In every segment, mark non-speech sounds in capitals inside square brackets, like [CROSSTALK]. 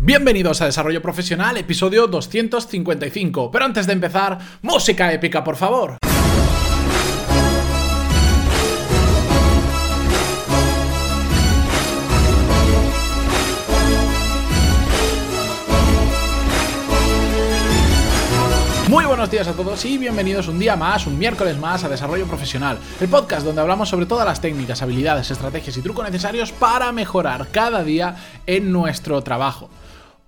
Bienvenidos a Desarrollo Profesional, episodio 255. Pero antes de empezar, música épica, por favor. Muy buenos días a todos y bienvenidos un día más, un miércoles más a Desarrollo Profesional, el podcast donde hablamos sobre todas las técnicas, habilidades, estrategias y trucos necesarios para mejorar cada día en nuestro trabajo.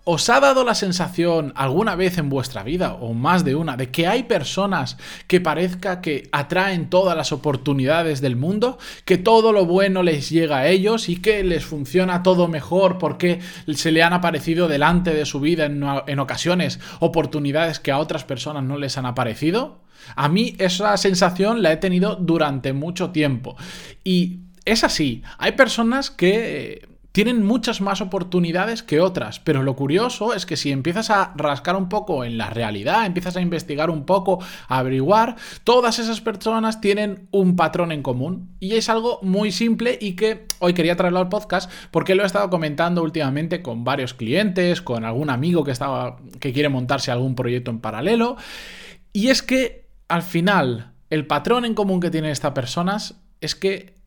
¿Os ha dado la sensación alguna vez en vuestra vida, o más de una, de que hay personas que parezca que atraen todas las oportunidades del mundo, que todo lo bueno les llega a ellos y que les funciona todo mejor porque se le han aparecido delante de su vida en, ocasiones oportunidades que a otras personas no les han aparecido? A mí esa sensación la he tenido durante mucho tiempo. Y es así, hay personas que tienen muchas más oportunidades que otras, pero lo curioso es que si empiezas a rascar un poco en la realidad, empiezas a investigar un poco, a averiguar, todas esas personas tienen un patrón en común. Y es algo muy simple y que hoy quería traerlo al podcast porque lo he estado comentando últimamente con varios clientes, con algún amigo que estaba que quiere montarse algún proyecto en paralelo. Y es que al final el patrón en común que tienen estas personas es que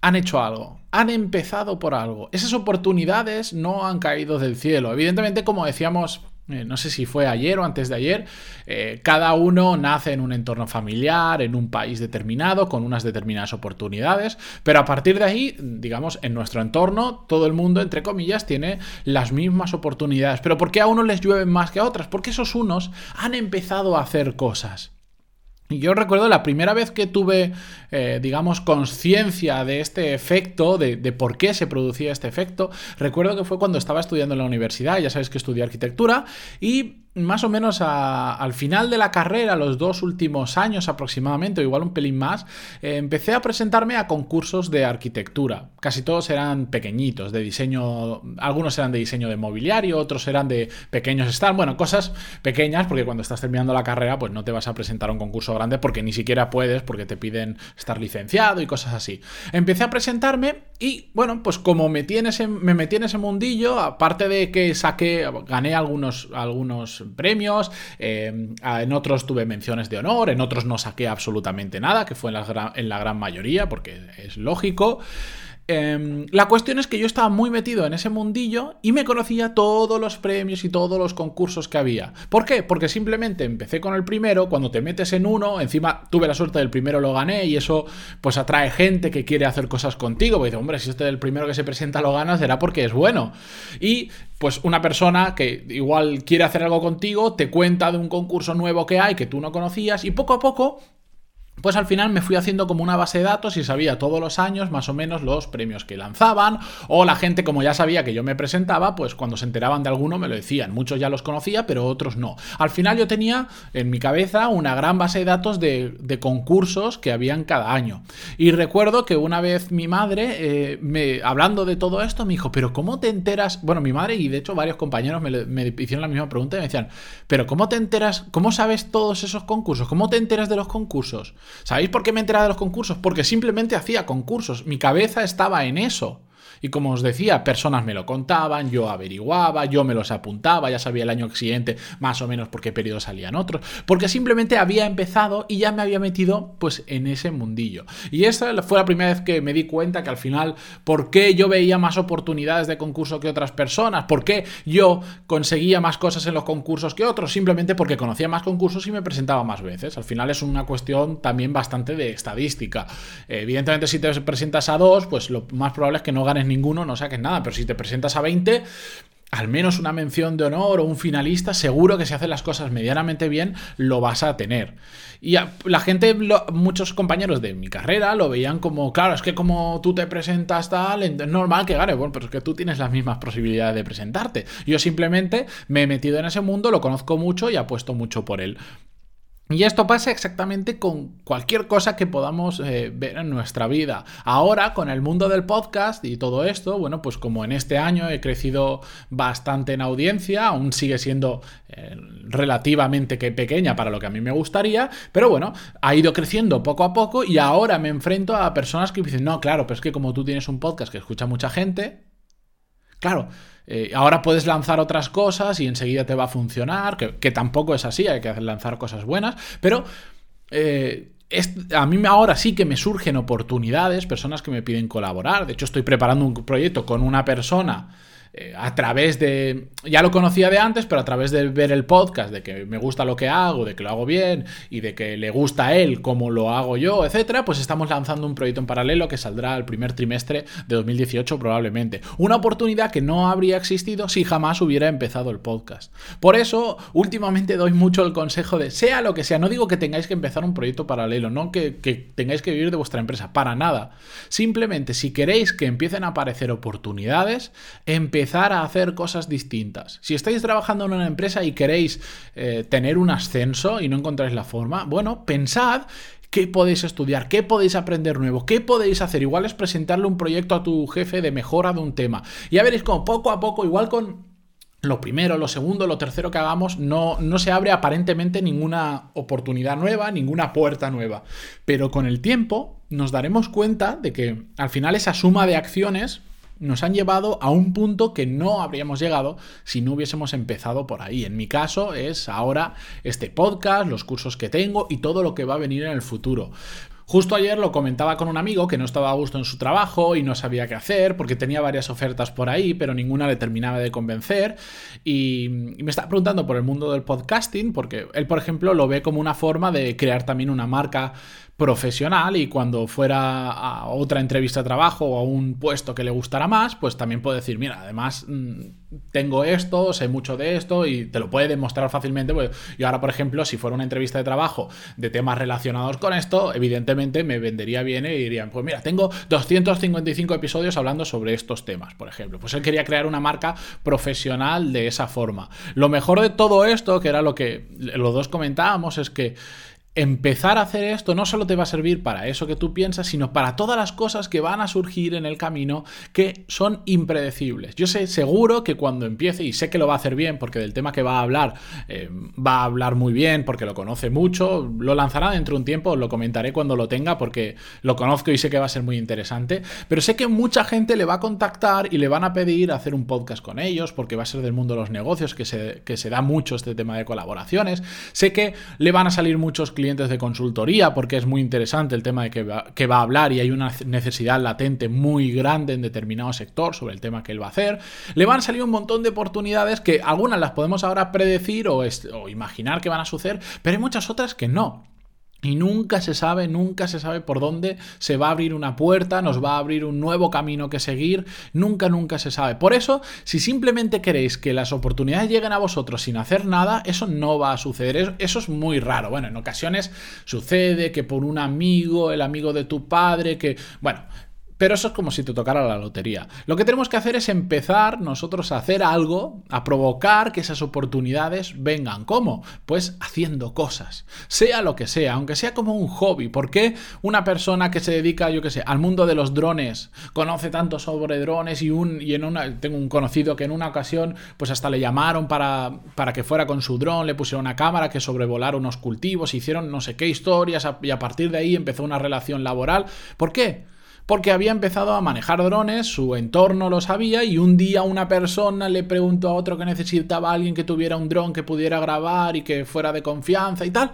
han hecho algo, han empezado por algo. Esas oportunidades no han caído del cielo. Evidentemente, como decíamos, eh, no sé si fue ayer o antes de ayer, eh, cada uno nace en un entorno familiar, en un país determinado, con unas determinadas oportunidades, pero a partir de ahí, digamos, en nuestro entorno, todo el mundo, entre comillas, tiene las mismas oportunidades. Pero ¿por qué a unos les llueven más que a otras? Porque esos unos han empezado a hacer cosas. Yo recuerdo la primera vez que tuve, eh, digamos, conciencia de este efecto, de, por qué se producía este efecto, recuerdo que fue cuando estaba estudiando en la universidad, ya sabéis que estudié arquitectura, y más o menos al final de la carrera, los dos últimos años aproximadamente, o igual un pelín más, eh, empecé a presentarme a concursos de arquitectura. Casi todos eran pequeñitos, de diseño, algunos eran de diseño de mobiliario, otros eran de pequeños stand, bueno, cosas pequeñas, porque cuando estás terminando la carrera, pues no te vas a presentar a un concurso grande porque ni siquiera puedes, porque te piden estar licenciado y cosas así. Empecé a presentarme y, bueno, pues como me metí en ese, me metí en ese mundillo, aparte de que saqué, gané algunos, algunos premios, eh, en otros tuve menciones de honor, en otros no saqué absolutamente nada, que fue en la gran mayoría, porque es lógico. Em, la cuestión es que yo estaba muy metido en ese mundillo y me conocía todos los premios y todos los concursos que había. ¿Por qué? Porque simplemente empecé con el primero, cuando te metes en uno, encima tuve la suerte del primero lo gané y eso pues atrae gente que quiere hacer cosas contigo, porque dice, hombre, si este es el primero que se presenta lo ganas, será porque es bueno. Y pues una persona que igual quiere hacer algo contigo, te cuenta de un concurso nuevo que hay que tú no conocías y poco a poco pues al final me fui haciendo como una base de datos y sabía todos los años más o menos los premios que lanzaban o la gente como ya sabía que yo me presentaba, pues cuando se enteraban de alguno me lo decían. Muchos ya los conocía, pero otros no. Al final yo tenía en mi cabeza una gran base de datos de, concursos que habían cada año. Y recuerdo que una vez mi madre, eh, me, hablando de todo esto, me dijo, pero ¿cómo te enteras? Bueno, mi madre y de hecho varios compañeros me, me hicieron la misma pregunta y me decían, pero ¿cómo te enteras? ¿Cómo sabes todos esos concursos? ¿Cómo te enteras de los concursos? ¿Sabéis por qué me he enterado de los concursos? Porque simplemente hacía concursos. Mi cabeza estaba en eso. Y como os decía, personas me lo contaban, yo averiguaba, yo me los apuntaba, ya sabía el año siguiente más o menos por qué periodo salían otros, porque simplemente había empezado y ya me había metido pues en ese mundillo. Y esta fue la primera vez que me di cuenta que al final, ¿por qué yo veía más oportunidades de concurso que otras personas? ¿Por qué yo conseguía más cosas en los concursos que otros? Simplemente porque conocía más concursos y me presentaba más veces. Al final es una cuestión también bastante de estadística. Evidentemente si te presentas a dos, pues lo más probable es que no ganes ninguno, no saques nada. Pero si te presentas a 20, al menos una mención de honor o un finalista, seguro que si haces las cosas medianamente bien, lo vas a tener. Y la gente, muchos compañeros de mi carrera lo veían como, claro, es que como tú te presentas tal, es normal que gane. Bueno, pero es que tú tienes las mismas posibilidades de presentarte. Yo simplemente me he metido en ese mundo, lo conozco mucho y apuesto mucho por él. Y esto pasa exactamente con cualquier cosa que podamos eh, ver en nuestra vida. Ahora, con el mundo del podcast y todo esto, bueno, pues como en este año he crecido bastante en audiencia, aún sigue siendo eh, relativamente que pequeña para lo que a mí me gustaría, pero bueno, ha ido creciendo poco a poco y ahora me enfrento a personas que dicen, no, claro, pero es que como tú tienes un podcast que escucha mucha gente, Claro, eh, ahora puedes lanzar otras cosas y enseguida te va a funcionar, que, tampoco es así, hay que lanzar cosas buenas, pero... Eh, a mí ahora sí que me surgen oportunidades, personas que me piden colaborar. De hecho, estoy preparando un proyecto con una persona eh, a través de, ya lo conocía de antes, pero a través de ver el podcast, de que me gusta lo que hago, de que lo hago bien y de que le gusta a él como lo hago yo, etcétera, pues estamos lanzando un proyecto en paralelo que saldrá el primer trimestre de 2018 probablemente. Una oportunidad que no habría existido si jamás hubiera empezado el podcast. Por eso, últimamente doy mucho el consejo de sea lo que sea, no digo que tengáis que empezar un proyecto paralelo, no que, tengáis que vivir de vuestra empresa, para nada. Simplemente, si queréis que empiecen a aparecer oportunidades, empezad empezar a hacer cosas distintas. Si estáis trabajando en una empresa y queréis eh, tener un ascenso y no encontráis la forma, bueno, pensad qué podéis estudiar, qué podéis aprender nuevo, qué podéis hacer. Igual es presentarle un proyecto a tu jefe de mejora de un tema. Ya veréis como poco a poco, igual con lo primero, lo segundo, lo tercero que hagamos, no, no, se abre aparentemente ninguna oportunidad nueva, ninguna puerta nueva. Pero con el tiempo nos daremos cuenta de que al final esa suma de acciones nos han llevado a un punto que no habríamos llegado si no hubiésemos empezado por ahí. En mi caso es ahora este podcast, los cursos que tengo y todo lo que va a venir en el futuro. Justo ayer lo comentaba con un amigo que no estaba a gusto en su trabajo y no sabía qué hacer porque tenía varias ofertas por ahí, pero ninguna le terminaba de convencer. Y, me está preguntando por el mundo del podcasting, porque él, por ejemplo, lo ve como una forma de crear también una marca profesional y cuando fuera a otra entrevista de trabajo o a un puesto que le gustara más, pues también puede decir, mira, además mm, tengo esto, sé mucho de esto y te lo puede demostrar fácilmente. Pues, y ahora, por ejemplo, si fuera una entrevista de trabajo de temas relacionados con esto, evidentemente me vendería bien y dirían, pues mira, tengo 255 episodios hablando sobre estos temas, por ejemplo. Pues él quería crear una marca profesional de esa forma. Lo mejor de todo esto, que era lo que los dos comentábamos, es que empezar a hacer esto no solo te va a servir para eso que tú piensas, sino para todas las cosas que van a surgir en el camino que son impredecibles. Yo sé seguro que cuando empiece, y sé que lo va a hacer bien, porque del tema que va a hablar, eh, va a hablar muy bien, porque lo conoce mucho, lo lanzará dentro de un tiempo, lo comentaré cuando lo tenga, porque lo conozco y sé que va a ser muy interesante, pero sé que mucha gente le va a contactar y le van a pedir hacer un podcast con ellos, porque va a ser del mundo de los negocios, que se, que se da mucho este tema de colaboraciones, sé que le van a salir muchos clientes de consultoría, porque es muy interesante el tema de que va, que va a hablar y hay una necesidad latente muy grande en determinado sector sobre el tema que él va a hacer. Le van a salir un montón de oportunidades que algunas las podemos ahora predecir o, o imaginar que van a suceder, pero hay muchas otras que no. Y nunca se sabe, nunca se sabe por dónde se va a abrir una puerta, nos va a abrir un nuevo camino que seguir, nunca, nunca se sabe. Por eso, si simplemente queréis que las oportunidades lleguen a vosotros sin hacer nada, eso no va a suceder, eso es muy raro. Bueno, en ocasiones sucede que por un amigo, el amigo de tu padre, que, bueno, pero eso es como si te tocara la lotería. Lo que tenemos que hacer es empezar nosotros a hacer algo, a provocar que esas oportunidades vengan. ¿Cómo? Pues haciendo cosas. Sea lo que sea, aunque sea como un hobby. ¿Por qué una persona que se dedica, yo qué sé, al mundo de los drones, conoce tanto sobre drones y, un, y en una, tengo un conocido que en una ocasión, pues hasta le llamaron para, para que fuera con su dron, le pusieron una cámara que sobrevolara unos cultivos, hicieron no sé qué historias y a partir de ahí empezó una relación laboral. ¿Por qué? Porque había empezado a manejar drones, su entorno lo sabía y un día una persona le preguntó a otro que necesitaba a alguien que tuviera un dron que pudiera grabar y que fuera de confianza y tal.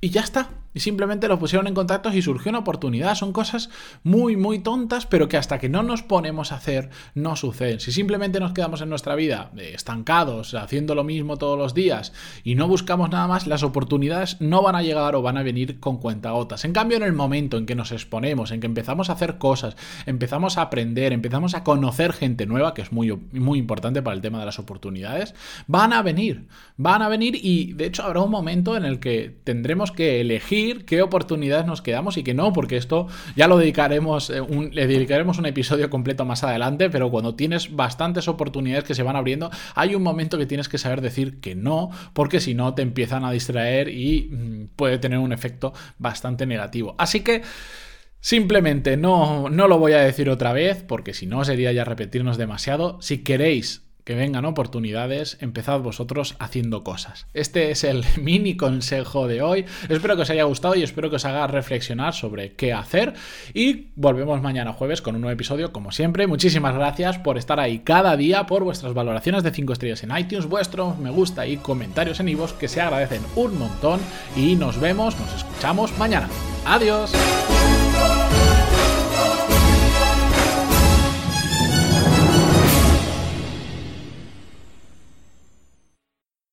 Y ya está. Y simplemente los pusieron en contacto y surgió una oportunidad. Son cosas muy, muy tontas, pero que hasta que no nos ponemos a hacer, no suceden. Si simplemente nos quedamos en nuestra vida eh, estancados, haciendo lo mismo todos los días y no buscamos nada más, las oportunidades no van a llegar o van a venir con cuentagotas. En cambio, en el momento en que nos exponemos, en que empezamos a hacer cosas, empezamos a aprender, empezamos a conocer gente nueva, que es muy, muy importante para el tema de las oportunidades, van a venir. Van a venir y de hecho habrá un momento en el que tendremos que elegir qué oportunidades nos quedamos y qué no, porque esto ya lo dedicaremos, eh, le dedicaremos un episodio completo más adelante, pero cuando tienes bastantes oportunidades que se van abriendo, hay un momento que tienes que saber decir que no, porque si no te empiezan a distraer y mm, puede tener un efecto bastante negativo. Así que... Simplemente no, no lo voy a decir otra vez, porque si no sería ya repetirnos demasiado. Si queréis que vengan oportunidades, empezad vosotros haciendo cosas. Este es el [LAUGHS] mini consejo de hoy. Espero que os haya gustado y espero que os haga reflexionar sobre qué hacer. Y volvemos mañana jueves con un nuevo episodio, como siempre. Muchísimas gracias por estar ahí cada día, por vuestras valoraciones de 5 estrellas en iTunes, vuestros me gusta y comentarios en iVoox que se agradecen un montón. Y nos vemos, nos escuchamos mañana. Adiós.